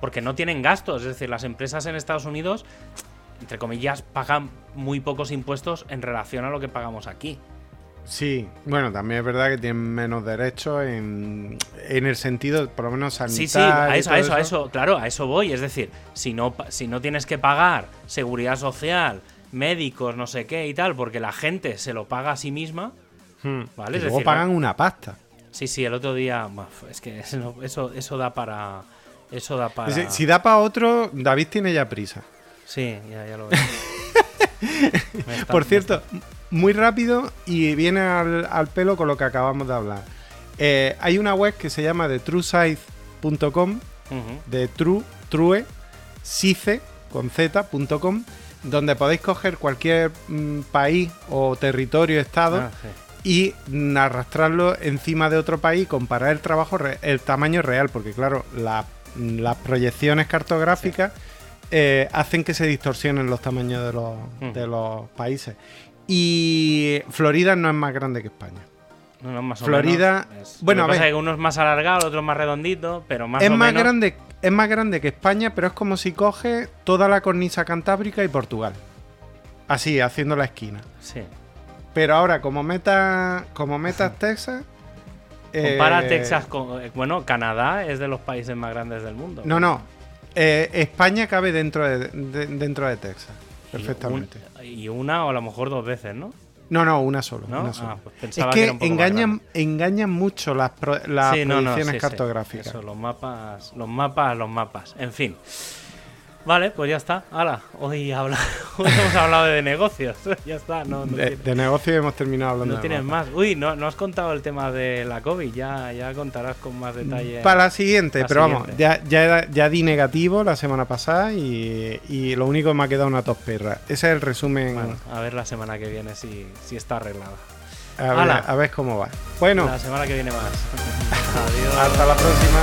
porque no tienen gastos. Es decir, las empresas en Estados Unidos, entre comillas, pagan muy pocos impuestos en relación a lo que pagamos aquí. Sí, bueno, también es verdad que tienen menos derechos en, en el sentido, por lo menos sanitario. Sí, sí, a eso, a eso, a eso, claro, a eso voy. Es decir, si no, si no tienes que pagar seguridad social, médicos, no sé qué y tal, porque la gente se lo paga a sí misma, Hmm. Vale, Y es luego decir, pagan una pasta. sí, sí, el otro día, es que eso, eso, eso da para... Eso da para... Si, si da para otro, David tiene ya prisa. Sí, ya, ya lo veo. Está- Por cierto, muy rápido y viene al, al pelo con lo que acabamos de hablar. Eh, hay una web que se llama thetruesize.com, está- Ujú. de true, true, sice, con z.com, donde podéis coger cualquier mm, país o territorio, estado, Ah, sí. y mm, arrastrarlo encima de otro país y comparar el trabajo, re- el tamaño real, porque claro, la- mm, las proyecciones cartográficas eh, hacen que se distorsionen los tamaños de los, Ujú. de los países. Y Florida no es más grande que España. O Florida- menos bueno, lo que a pasa ver. es que uno es más alargado, otro más redondito, pero más es o más menos. grande, es más grande que España, pero es como si coge toda la cornisa cantábrica y Portugal. Así, haciendo la esquina. Sí. Pero ahora, como meta, como metas Texas. Compara eh, Texas con. eh, Bueno, Canadá es de los países más grandes del mundo. No, no. Eh, España cabe dentro de, de- dentro de Texas. Y Perfectamente. un- Y una o a lo mejor dos veces, ¿no? No, no, una solo. ¿No? una sola. Ah, pues es que que era un poco más engañan, engañan mucho las, pro- las Sí, no, no, proyecciones sí, sí. cartográficas. Eso, los mapas, los mapas, los mapas. En fin. Vale, pues ya está. Hala, hoy, habla... hoy hemos hablado de negocios. ya está, no, no de, tiene- de negocio hemos terminado hablando no tienes más. Uy, no, no has contado el tema de la COVID. Ya, ya contarás con más detalle. Para la siguiente, La pero vamos, ya, ya, ya di negativo la semana pasada y, y lo único que me ha quedado una tos perra. Ese es el resumen. Bueno, a ver la semana que viene si, si está arreglada. a, ver, a ver cómo va. Bueno, La semana que viene más. Adiós. hasta la próxima.